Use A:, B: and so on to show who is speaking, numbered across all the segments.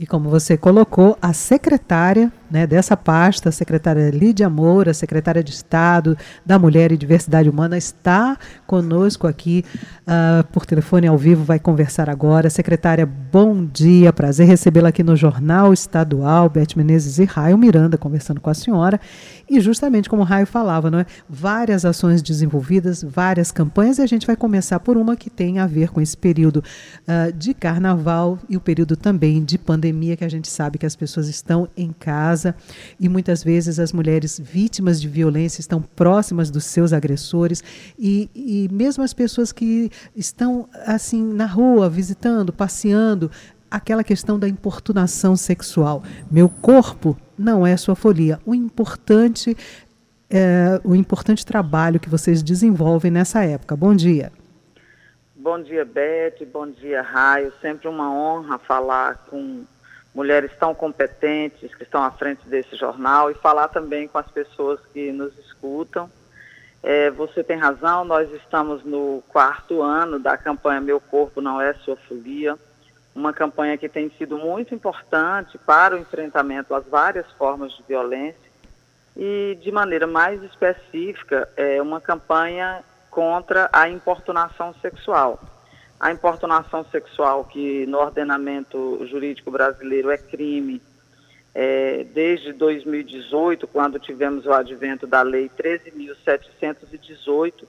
A: E como você colocou, a secretária né, dessa pasta, a secretária Lídia Moura, secretária de Estado da Mulher e Diversidade Humana, está conosco aqui uh, por telefone ao vivo, vai conversar agora. Secretária, bom dia, prazer recebê-la aqui no Jornal Estadual, Beth Menezes e Raio Miranda conversando com a senhora. E justamente como o Raio falava, não é? várias ações desenvolvidas, várias campanhas, e a gente vai começar por uma que tem a ver com esse período uh, de carnaval e o período também de pandemia pandemia que a gente sabe que as pessoas estão em casa e muitas vezes as mulheres vítimas de violência estão próximas dos seus agressores e, e mesmo as pessoas que estão assim na rua visitando, passeando, aquela questão da importunação sexual. Meu corpo não é sua folia. O importante é, o importante trabalho que vocês desenvolvem nessa época. Bom dia.
B: Bom dia, Beth. Bom dia, Raio. Sempre uma honra falar com mulheres tão competentes que estão à frente desse jornal e falar também com as pessoas que nos escutam. É, você tem razão, nós estamos no quarto ano da campanha Meu Corpo Não É Sua Folia, uma campanha que tem sido muito importante para o enfrentamento às várias formas de violência e, de maneira mais específica, é uma campanha contra a importunação sexual a importunação sexual, que no ordenamento jurídico brasileiro é crime, é, desde 2018, quando tivemos o advento da Lei 13.718,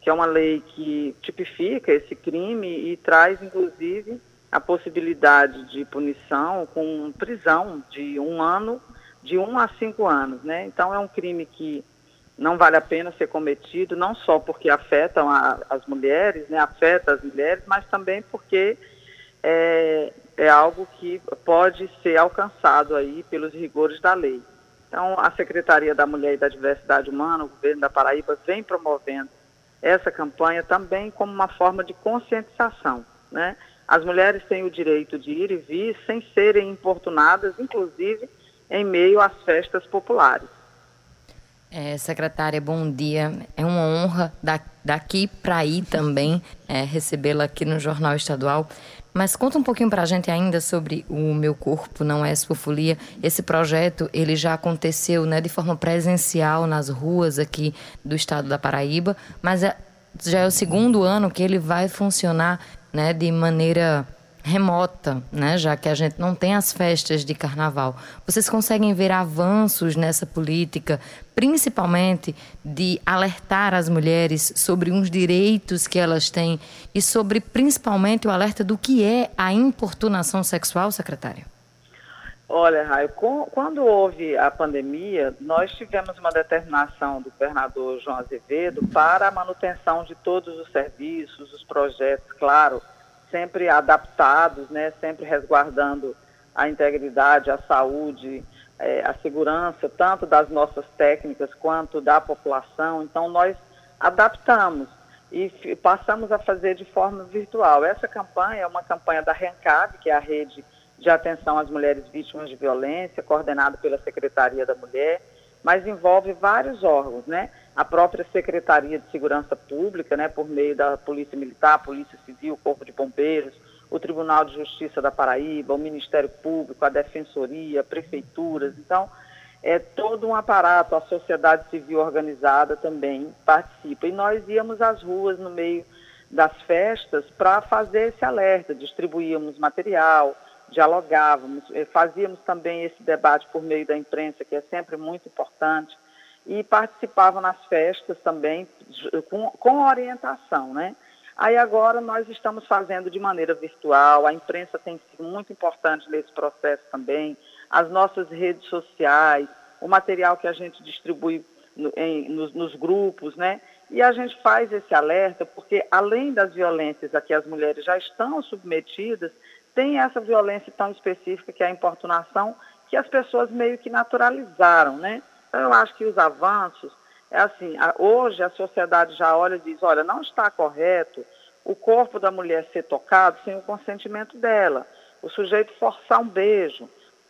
B: que é uma lei que tipifica esse crime e traz, inclusive, a possibilidade de punição com prisão de um ano, de um a cinco anos. Né? Então, é um crime que não vale a pena ser cometido, não só porque afetam a, as mulheres, né, afeta as mulheres, mas também porque é, é algo que pode ser alcançado aí pelos rigores da lei. Então, a Secretaria da Mulher e da Diversidade Humana, o governo da Paraíba, vem promovendo essa campanha também como uma forma de conscientização. Né? As mulheres têm o direito de ir e vir sem serem importunadas, inclusive em meio às festas populares.
C: É, secretária, bom dia. É uma honra daqui para aí também é, recebê-la aqui no Jornal Estadual. Mas conta um pouquinho para a gente ainda sobre o Meu Corpo Não É Esfofolia. Esse projeto ele já aconteceu né, de forma presencial nas ruas aqui do estado da Paraíba, mas é, já é o segundo ano que ele vai funcionar né, de maneira remota, né, já que a gente não tem as festas de carnaval. Vocês conseguem ver avanços nessa política, principalmente de alertar as mulheres sobre uns direitos que elas têm e sobre principalmente o alerta do que é a importunação sexual, secretária?
B: Olha, Raio, quando houve a pandemia, nós tivemos uma determinação do governador João Azevedo para a manutenção de todos os serviços, os projetos, claro, sempre adaptados, né, sempre resguardando a integridade, a saúde, é, a segurança, tanto das nossas técnicas quanto da população. Então, nós adaptamos e passamos a fazer de forma virtual. Essa campanha é uma campanha da RENCAB, que é a Rede de Atenção às Mulheres Vítimas de Violência, coordenada pela Secretaria da Mulher, mas envolve vários órgãos, né? A própria Secretaria de Segurança Pública, né, por meio da Polícia Militar, Polícia Civil, Corpo de Bombeiros, o Tribunal de Justiça da Paraíba, o Ministério Público, a Defensoria, prefeituras. Então, é todo um aparato, a sociedade civil organizada também participa. E nós íamos às ruas no meio das festas para fazer esse alerta, distribuíamos material, dialogávamos, eh, fazíamos também esse debate por meio da imprensa, que é sempre muito importante e participavam nas festas também com, com orientação, né? Aí agora nós estamos fazendo de maneira virtual, a imprensa tem sido muito importante nesse processo também, as nossas redes sociais, o material que a gente distribui no, em, nos, nos, grupos, né? E a gente faz esse alerta porque, além das violências a que as mulheres já estão submetidas, tem essa violência tão específica que é a importunação, que as pessoas meio que naturalizaram, né? Então, eu acho que os avanços, é assim, hoje a sociedade já olha e diz, olha, não está correto o corpo da mulher ser tocado sem o consentimento dela. O sujeito forçar um beijo,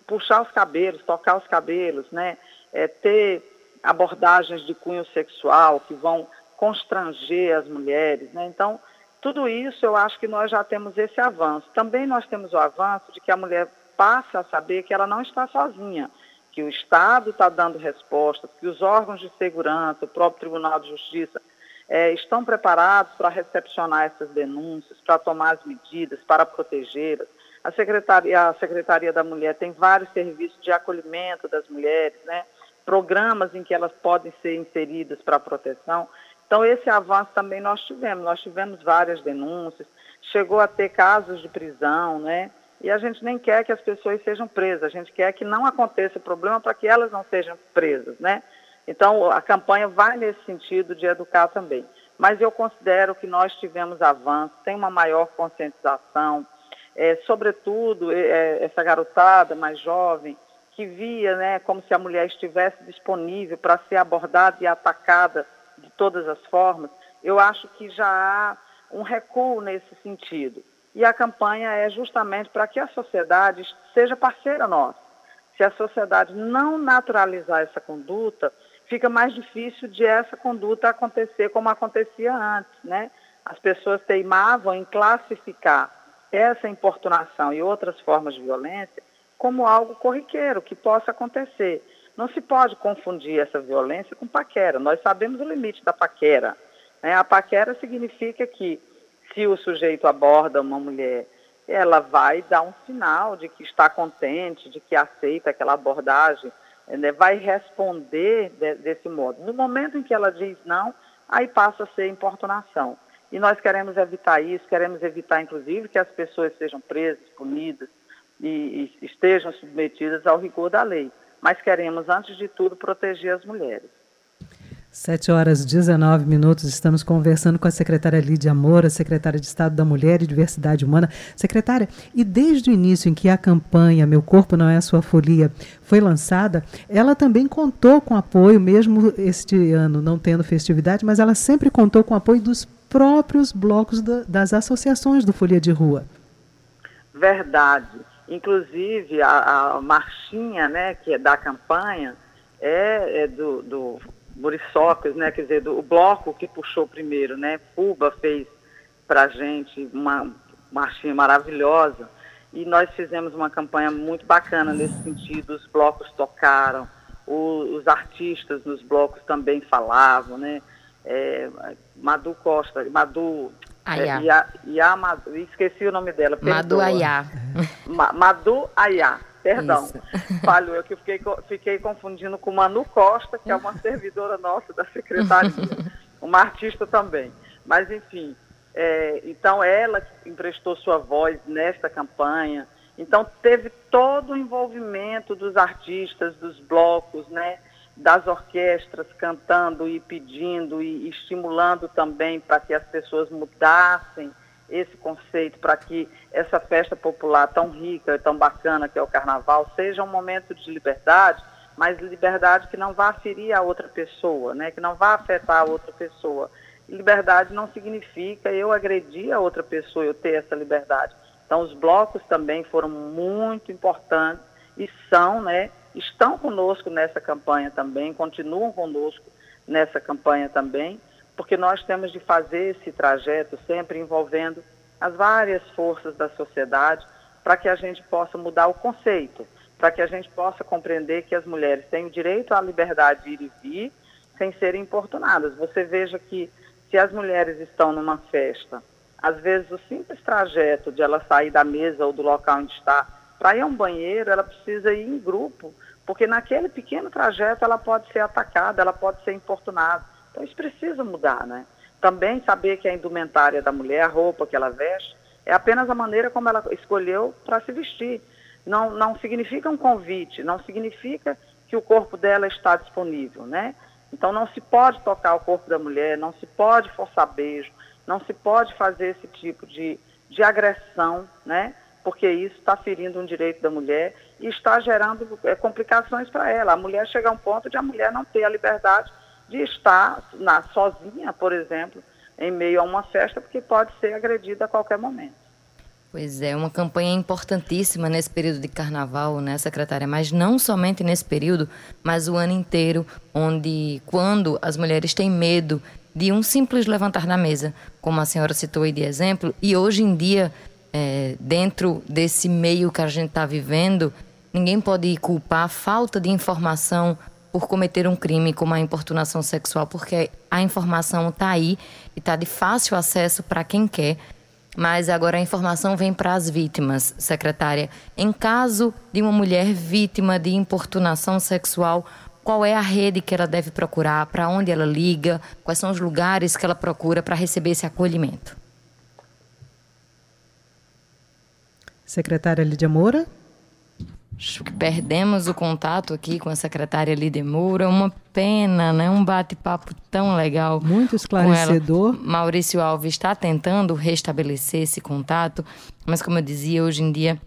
B: puxar os cabelos, tocar os cabelos, né? É, ter abordagens de cunho sexual que vão constranger as mulheres, né? Então, tudo isso eu acho que nós já temos esse avanço. Também nós temos o avanço de que a mulher passe a saber que ela não está sozinha, que o Estado está dando respostas, que os órgãos de segurança, o próprio Tribunal de Justiça, é, estão preparados para recepcionar essas denúncias, para tomar as medidas, para protegê-las. A Secretaria, a Secretaria da Mulher tem vários serviços de acolhimento das mulheres, né? programas em que elas podem ser inseridas para proteção. Então, esse avanço também nós tivemos. Nós tivemos várias denúncias, chegou a ter casos de prisão, né? E a gente nem quer que as pessoas sejam presas, a gente quer que não aconteça problema para que elas não sejam presas, né? Então, a campanha vai nesse sentido de educar também. Mas eu considero que nós tivemos avanço, tem uma maior conscientização, é, sobretudo é, essa garotada mais jovem, que via né, como se a mulher estivesse disponível para ser abordada e atacada de todas as formas, eu acho que já há um recuo nesse sentido. E a campanha é justamente para que a sociedade seja parceira nossa. Se a sociedade não naturalizar essa conduta, fica mais difícil de essa conduta acontecer como acontecia antes, né? As pessoas teimavam em classificar essa importunação e outras formas de violência como algo corriqueiro que possa acontecer. Não se pode confundir essa violência com paquera. Nós sabemos o limite da paquera. Né? A paquera significa que se o sujeito aborda uma mulher, ela vai dar um sinal de que está contente, de que aceita aquela abordagem, né? vai responder de, desse modo. No momento em que ela diz não, aí passa a ser importunação. E nós queremos evitar isso, queremos evitar, inclusive, que as pessoas sejam presas, punidas e, e estejam submetidas ao rigor da lei. Mas queremos, antes de tudo, proteger as mulheres.
A: 7 horas e 19 minutos, estamos conversando com a secretária Lídia Moura, secretária de Estado da Mulher e Diversidade Humana. Secretária, e desde o início em que a campanha Meu Corpo Não É a Sua Folia foi lançada, ela também contou com apoio, mesmo este ano não tendo festividade, mas ela sempre contou com apoio dos próprios blocos da, das associações do Folia de Rua.
B: Verdade. Inclusive, a, a marchinha né, que é da campanha é, é do, do Muriçocas, né? Quer dizer, do, o bloco que puxou primeiro, né? Puba fez para gente uma marchinha maravilhosa e nós fizemos uma campanha muito bacana nesse sentido. Os blocos tocaram, o, os artistas nos blocos também falavam, né? É, Madu Costa, Madu
C: Ayá.
B: É, Ia, Madu, esqueci o nome dela.
C: Madu Ayá.
B: Madu Ayá. Perdão, Isso. falho eu que fiquei, fiquei confundindo com Manu Costa, que é uma servidora nossa da secretaria, uma artista também. Mas, enfim, é, então ela emprestou sua voz nesta campanha. Então, teve todo o envolvimento dos artistas, dos blocos, né, das orquestras cantando e pedindo e estimulando também para que as pessoas mudassem esse conceito para que essa festa popular tão rica tão bacana que é o carnaval seja um momento de liberdade, mas liberdade que não vá ferir a outra pessoa, né? que não vá afetar a outra pessoa. liberdade não significa eu agredir a outra pessoa, eu ter essa liberdade. Então os blocos também foram muito importantes e são, né, estão conosco nessa campanha também, continuam conosco nessa campanha também porque nós temos de fazer esse trajeto sempre envolvendo as várias forças da sociedade para que a gente possa mudar o conceito, para que a gente possa compreender que as mulheres têm o direito à liberdade de ir e vir sem serem importunadas. Você veja que se as mulheres estão numa festa, às vezes o simples trajeto de ela sair da mesa ou do local onde está para ir a um banheiro, ela precisa ir em grupo, porque naquele pequeno trajeto ela pode ser atacada, ela pode ser importunada. Então isso precisa mudar, né? Também saber que a indumentária da mulher, a roupa que ela veste, é apenas a maneira como ela escolheu para se vestir. Não, não significa um convite, não significa que o corpo dela está disponível, né? Então não se pode tocar o corpo da mulher, não se pode forçar beijo, não se pode fazer esse tipo de, de agressão, né? Porque isso está ferindo um direito da mulher e está gerando é, complicações para ela. A mulher chega a um ponto de a mulher não ter a liberdade de estar na, sozinha, por exemplo, em meio a uma festa, porque pode ser agredida a qualquer momento.
C: Pois é, uma campanha importantíssima nesse período de carnaval, né, secretária? Mas não somente nesse período, mas o ano inteiro, onde, quando as mulheres têm medo de um simples levantar da mesa, como a senhora citou aí de exemplo, e hoje em dia é, dentro desse meio que a gente está vivendo, ninguém pode culpar a falta de informação por cometer um crime como a importunação sexual, porque a informação está aí e está de fácil acesso para quem quer. Mas agora a informação vem para as vítimas, secretária. Em caso de uma mulher vítima de importunação sexual, qual é a rede que ela deve procurar, para onde ela liga, quais são os lugares que ela procura para receber esse acolhimento?
A: Secretária Lídia Moura.
C: Perdemos o contato aqui com a secretária Lídia Moura. Uma pena, né? Um bate-papo tão legal.
A: Muito esclarecedor.
C: Maurício Alves está tentando restabelecer esse contato, mas como eu dizia, hoje em dia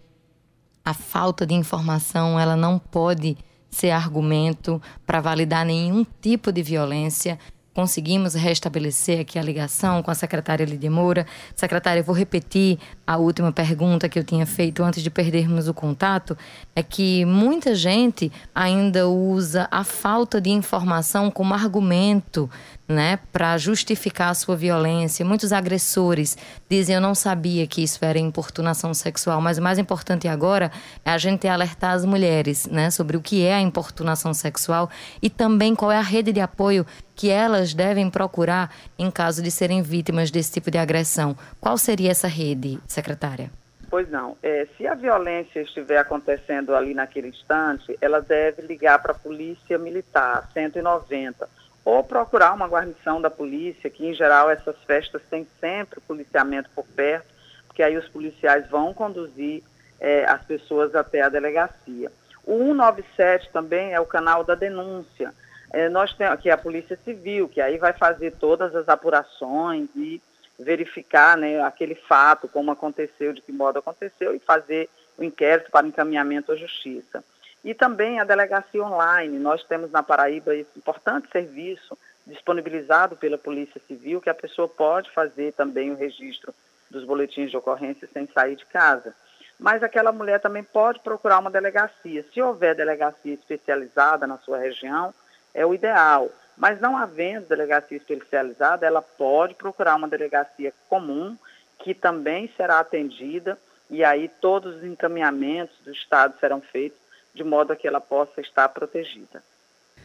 C: a falta de informação ela não pode ser argumento para validar nenhum tipo de violência conseguimos restabelecer aqui a ligação com a secretária Lídia Moura. Secretária, eu vou repetir a última pergunta que eu tinha feito antes de perdermos o contato, é que muita gente ainda usa a falta de informação como argumento né, para justificar a sua violência. Muitos agressores dizem: Eu não sabia que isso era importunação sexual. Mas o mais importante agora é a gente alertar as mulheres né, sobre o que é a importunação sexual e também qual é a rede de apoio que elas devem procurar em caso de serem vítimas desse tipo de agressão. Qual seria essa rede, secretária?
B: Pois não. É, se a violência estiver acontecendo ali naquele instante, ela deve ligar para a Polícia Militar, 190 ou procurar uma guarnição da polícia, que em geral essas festas têm sempre policiamento por perto, porque aí os policiais vão conduzir é, as pessoas até a delegacia. O 197 também é o canal da denúncia. É, nós temos aqui a Polícia Civil, que aí vai fazer todas as apurações e verificar né, aquele fato, como aconteceu, de que modo aconteceu, e fazer o inquérito para encaminhamento à justiça. E também a delegacia online. Nós temos na Paraíba esse importante serviço disponibilizado pela Polícia Civil, que a pessoa pode fazer também o registro dos boletins de ocorrência sem sair de casa. Mas aquela mulher também pode procurar uma delegacia. Se houver delegacia especializada na sua região, é o ideal. Mas não havendo delegacia especializada, ela pode procurar uma delegacia comum, que também será atendida, e aí todos os encaminhamentos do Estado serão feitos de modo a que ela possa estar protegida.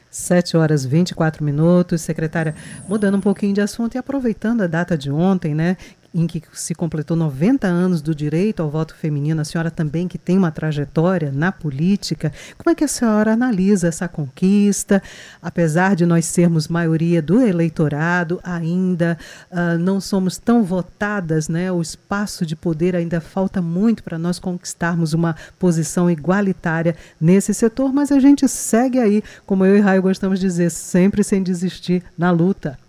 A: 7 horas 24 minutos. Secretária, mudando um pouquinho de assunto e aproveitando a data de ontem, né, em que se completou 90 anos do direito ao voto feminino, a senhora também que tem uma trajetória na política, como é que a senhora analisa essa conquista? Apesar de nós sermos maioria do eleitorado, ainda uh, não somos tão votadas, né? O espaço de poder ainda falta muito para nós conquistarmos uma posição igualitária nesse setor, mas a gente segue aí, como eu e Raio gostamos de dizer, sempre sem desistir na luta.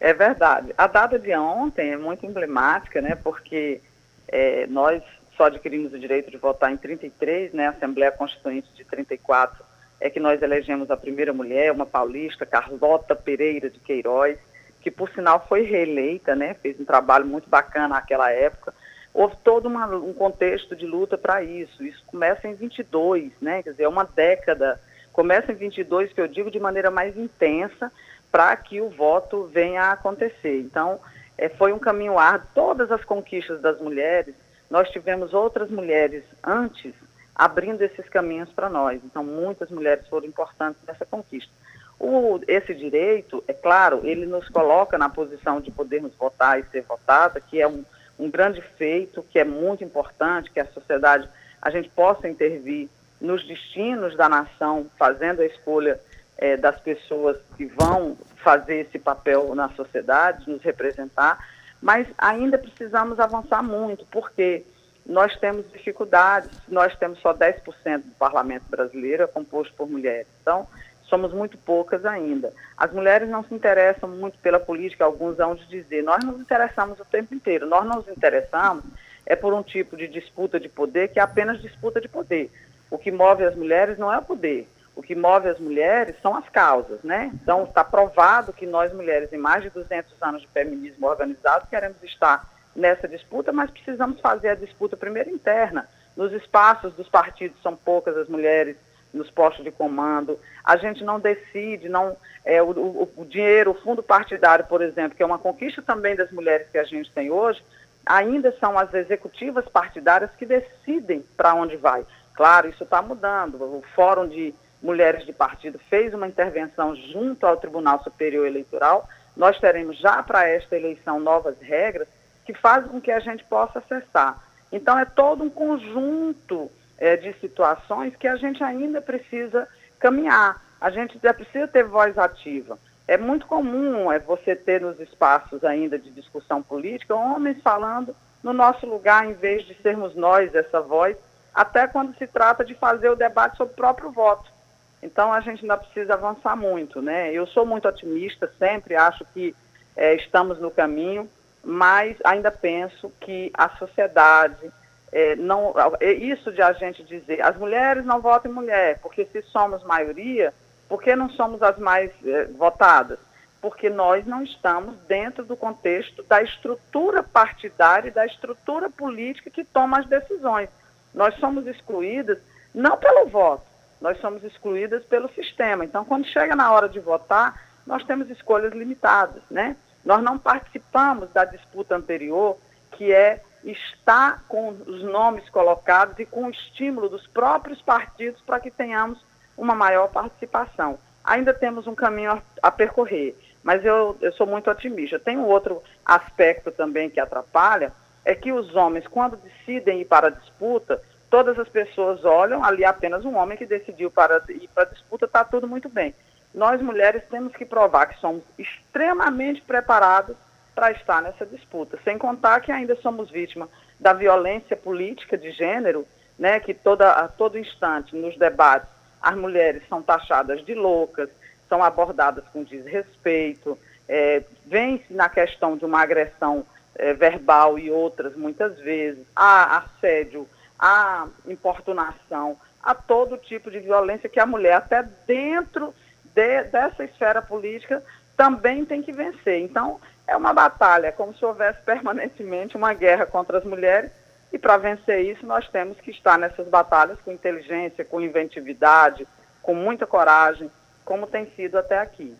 B: É verdade. A data de ontem é muito emblemática, né? Porque é, nós só adquirimos o direito de votar em 33, né? A Assembleia Constituinte de 34 é que nós elegemos a primeira mulher, uma paulista, Carlota Pereira de Queiroz, que por sinal foi reeleita, né? Fez um trabalho muito bacana naquela época. Houve todo uma, um contexto de luta para isso. Isso começa em 22, né? Quer dizer, é uma década. Começa em 22, que eu digo de maneira mais intensa, para que o voto venha a acontecer. Então, é, foi um caminho árduo. Todas as conquistas das mulheres, nós tivemos outras mulheres antes abrindo esses caminhos para nós. Então, muitas mulheres foram importantes nessa conquista. O, esse direito, é claro, ele nos coloca na posição de podermos votar e ser votada, que é um, um grande feito, que é muito importante, que a sociedade, a gente possa intervir nos destinos da nação, fazendo a escolha é, das pessoas que vão fazer esse papel na sociedade, nos representar, mas ainda precisamos avançar muito, porque nós temos dificuldades, nós temos só 10% do parlamento brasileiro é composto por mulheres. Então, somos muito poucas ainda. As mulheres não se interessam muito pela política, alguns vão dizer, nós nos interessamos o tempo inteiro, nós nos interessamos é por um tipo de disputa de poder que é apenas disputa de poder. O que move as mulheres não é o poder, o que move as mulheres são as causas, né? Então, está provado que nós mulheres, em mais de 200 anos de feminismo organizado, queremos estar nessa disputa, mas precisamos fazer a disputa primeiro interna. Nos espaços dos partidos são poucas as mulheres nos postos de comando. A gente não decide, não é, o, o, o dinheiro, o fundo partidário, por exemplo, que é uma conquista também das mulheres que a gente tem hoje, ainda são as executivas partidárias que decidem para onde vai. Claro, isso está mudando. O Fórum de Mulheres de Partido fez uma intervenção junto ao Tribunal Superior Eleitoral. Nós teremos já para esta eleição novas regras que fazem com que a gente possa acessar. Então, é todo um conjunto é, de situações que a gente ainda precisa caminhar. A gente precisa ter voz ativa. É muito comum é, você ter nos espaços ainda de discussão política homens falando no nosso lugar, em vez de sermos nós essa voz, até quando se trata de fazer o debate sobre o próprio voto. Então a gente ainda precisa avançar muito, né? Eu sou muito otimista, sempre acho que é, estamos no caminho, mas ainda penso que a sociedade é, não, é isso de a gente dizer, as mulheres não votam em mulher, porque se somos maioria, por que não somos as mais é, votadas? Porque nós não estamos dentro do contexto da estrutura partidária e da estrutura política que toma as decisões. Nós somos excluídas não pelo voto, nós somos excluídas pelo sistema. Então, quando chega na hora de votar, nós temos escolhas limitadas, né? Nós não participamos da disputa anterior, que é estar com os nomes colocados e com o estímulo dos próprios partidos para que tenhamos uma maior participação. Ainda temos um caminho a, a percorrer, mas eu, eu sou muito otimista. Tem um outro aspecto também que atrapalha, é que os homens, quando decidem ir para a disputa, todas as pessoas olham ali apenas um homem que decidiu para ir para a disputa, está tudo muito bem. Nós, mulheres, temos que provar que somos extremamente preparadas para estar nessa disputa, sem contar que ainda somos vítimas da violência política de gênero, né, que toda, a todo instante, nos debates, as mulheres são taxadas de loucas, são abordadas com desrespeito, é, vem-se na questão de uma agressão é, verbal e outras muitas vezes, há assédio a importunação, a todo tipo de violência que a mulher, até dentro de, dessa esfera política, também tem que vencer. Então, é uma batalha, como se houvesse permanentemente uma guerra contra as mulheres, e para vencer isso, nós temos que estar nessas batalhas com inteligência, com inventividade, com muita coragem, como tem sido até aqui.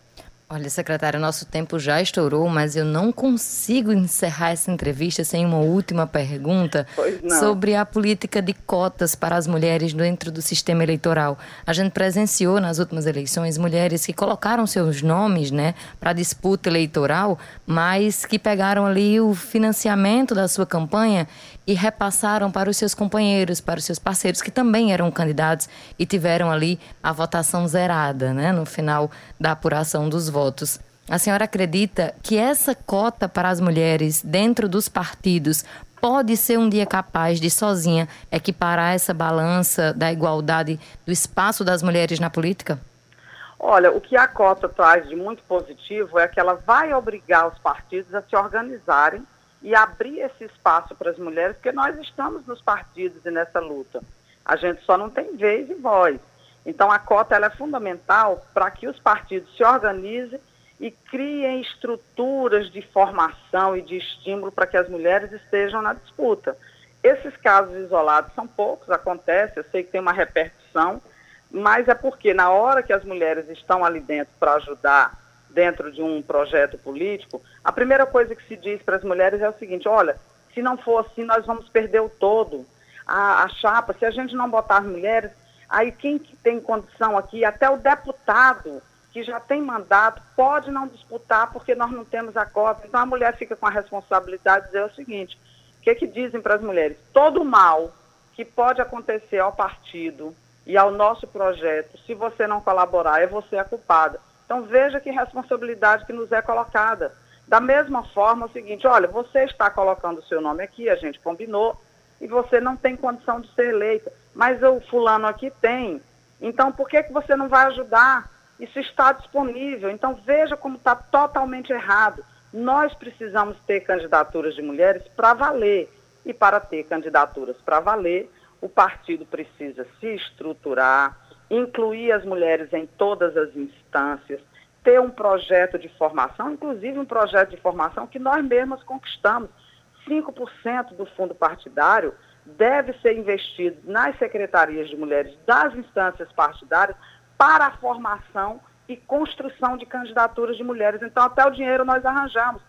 C: Olha, secretária, nosso tempo já estourou, mas eu não consigo encerrar essa entrevista sem uma última pergunta sobre a política de cotas para as mulheres dentro do sistema eleitoral. A gente presenciou nas últimas eleições mulheres que colocaram seus nomes né, para disputa eleitoral, mas que pegaram ali o financiamento da sua campanha e repassaram para os seus companheiros, para os seus parceiros que também eram candidatos e tiveram ali a votação zerada, né, no final da apuração dos votos. A senhora acredita que essa cota para as mulheres dentro dos partidos pode ser um dia capaz de sozinha equiparar essa balança da igualdade do espaço das mulheres na política?
B: Olha, o que a cota traz de muito positivo é que ela vai obrigar os partidos a se organizarem e abrir esse espaço para as mulheres, porque nós estamos nos partidos e nessa luta. A gente só não tem vez e voz. Então, a cota ela é fundamental para que os partidos se organizem e criem estruturas de formação e de estímulo para que as mulheres estejam na disputa. Esses casos isolados são poucos, acontece, eu sei que tem uma repercussão, mas é porque na hora que as mulheres estão ali dentro para ajudar dentro de um projeto político, a primeira coisa que se diz para as mulheres é o seguinte: olha, se não for assim, nós vamos perder o todo. A, a chapa, se a gente não botar as mulheres, aí quem que tem condição aqui, até o deputado que já tem mandato, pode não disputar porque nós não temos a cota. Então a mulher fica com a responsabilidade de dizer o seguinte: o que, que dizem para as mulheres? Todo mal que pode acontecer ao partido e ao nosso projeto, se você não colaborar, é você a culpada. Então veja que responsabilidade que nos é colocada. Da mesma forma, é o seguinte, olha, você está colocando o seu nome aqui, a gente combinou, e você não tem condição de ser eleita, mas o fulano aqui tem. Então, por que, que você não vai ajudar? Isso está disponível. Então, veja como está totalmente errado. Nós precisamos ter candidaturas de mulheres para valer. E para ter candidaturas para valer, o partido precisa se estruturar, incluir as mulheres em todas as instâncias, ter um projeto de formação, inclusive um projeto de formação que nós mesmas conquistamos. 5% do fundo partidário deve ser investido nas secretarias de mulheres das instâncias partidárias para a formação e construção de candidaturas de mulheres. Então, até o dinheiro nós arranjamos.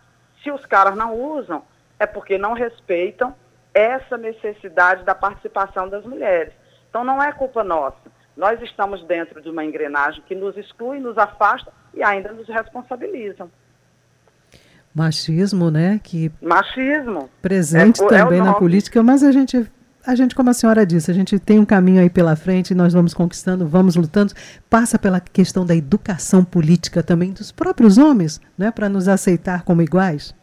B: Se os caras não usam, é porque não respeitam essa necessidade da participação das mulheres. Então não é culpa nossa. Nós estamos dentro de uma engrenagem que nos exclui, nos afasta e ainda nos responsabilizam.
A: Machismo, né? Que
B: Machismo.
A: Presente é, é também é na política, mas a gente a gente, como a senhora disse, a gente tem um caminho aí pela frente, nós vamos conquistando, vamos lutando. Passa pela questão da educação política também dos próprios homens, né, para nos aceitar como iguais.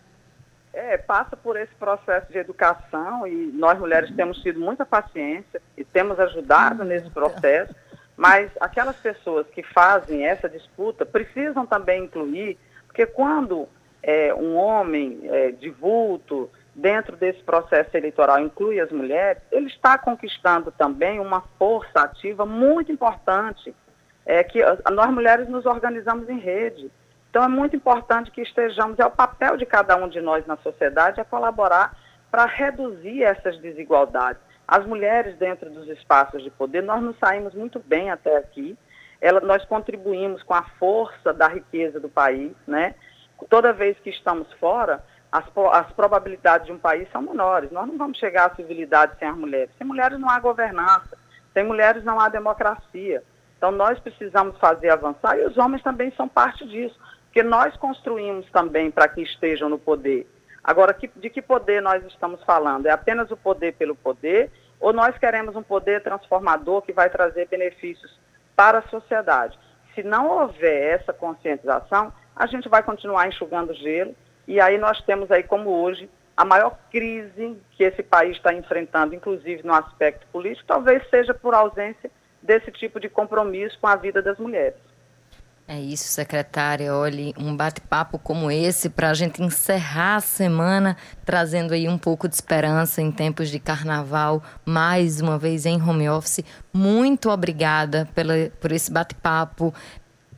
B: É, passa por esse processo de educação e nós mulheres temos tido muita paciência e temos ajudado nesse processo, mas aquelas pessoas que fazem essa disputa precisam também incluir, porque quando é, um homem é, de vulto, dentro desse processo eleitoral inclui as mulheres, ele está conquistando também uma força ativa muito importante, é que nós mulheres nos organizamos em rede. Então é muito importante que estejamos, é o papel de cada um de nós na sociedade é colaborar para reduzir essas desigualdades. As mulheres dentro dos espaços de poder, nós nos saímos muito bem até aqui. Ela, nós contribuímos com a força da riqueza do país, né? Toda vez que estamos fora, as, as probabilidades de um país são menores. Nós não vamos chegar à civilidade sem as mulheres. Sem mulheres não há governança, sem mulheres não há democracia. Então nós precisamos fazer avançar e os homens também são parte disso, porque nós construímos também para que estejam no poder. Agora, que, de que poder nós estamos falando? É apenas o poder pelo poder ou nós queremos um poder transformador que vai trazer benefícios para a sociedade? Se não houver essa conscientização, a gente vai continuar enxugando gelo e aí nós temos aí, como hoje, a maior crise que esse país está enfrentando, inclusive no aspecto político, talvez seja por ausência desse tipo de compromisso com a vida das mulheres.
C: É isso, secretária. Olhe, um bate-papo como esse para a gente encerrar a semana trazendo aí um pouco de esperança em tempos de carnaval, mais uma vez em home office. Muito obrigada pela, por esse bate-papo,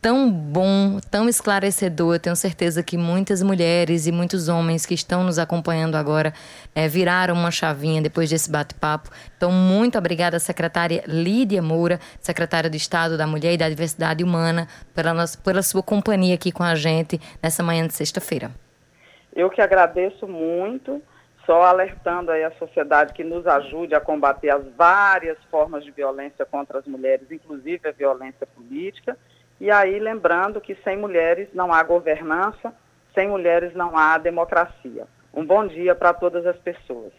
C: tão bom, tão esclarecedor. Eu tenho certeza que muitas mulheres e muitos homens que estão nos acompanhando agora é, viraram uma chavinha depois desse bate-papo. Então, muito obrigada, secretária Lídia Moura, secretária do Estado da Mulher e da Diversidade Humana, pela, nossa, pela sua companhia aqui com a gente nessa manhã de sexta-feira.
B: Eu que agradeço muito, só alertando aí a sociedade que nos ajude a combater as várias formas de violência contra as mulheres, inclusive a violência política e aí, lembrando que sem mulheres não há governança, sem mulheres não há democracia. Um bom dia para todas as pessoas.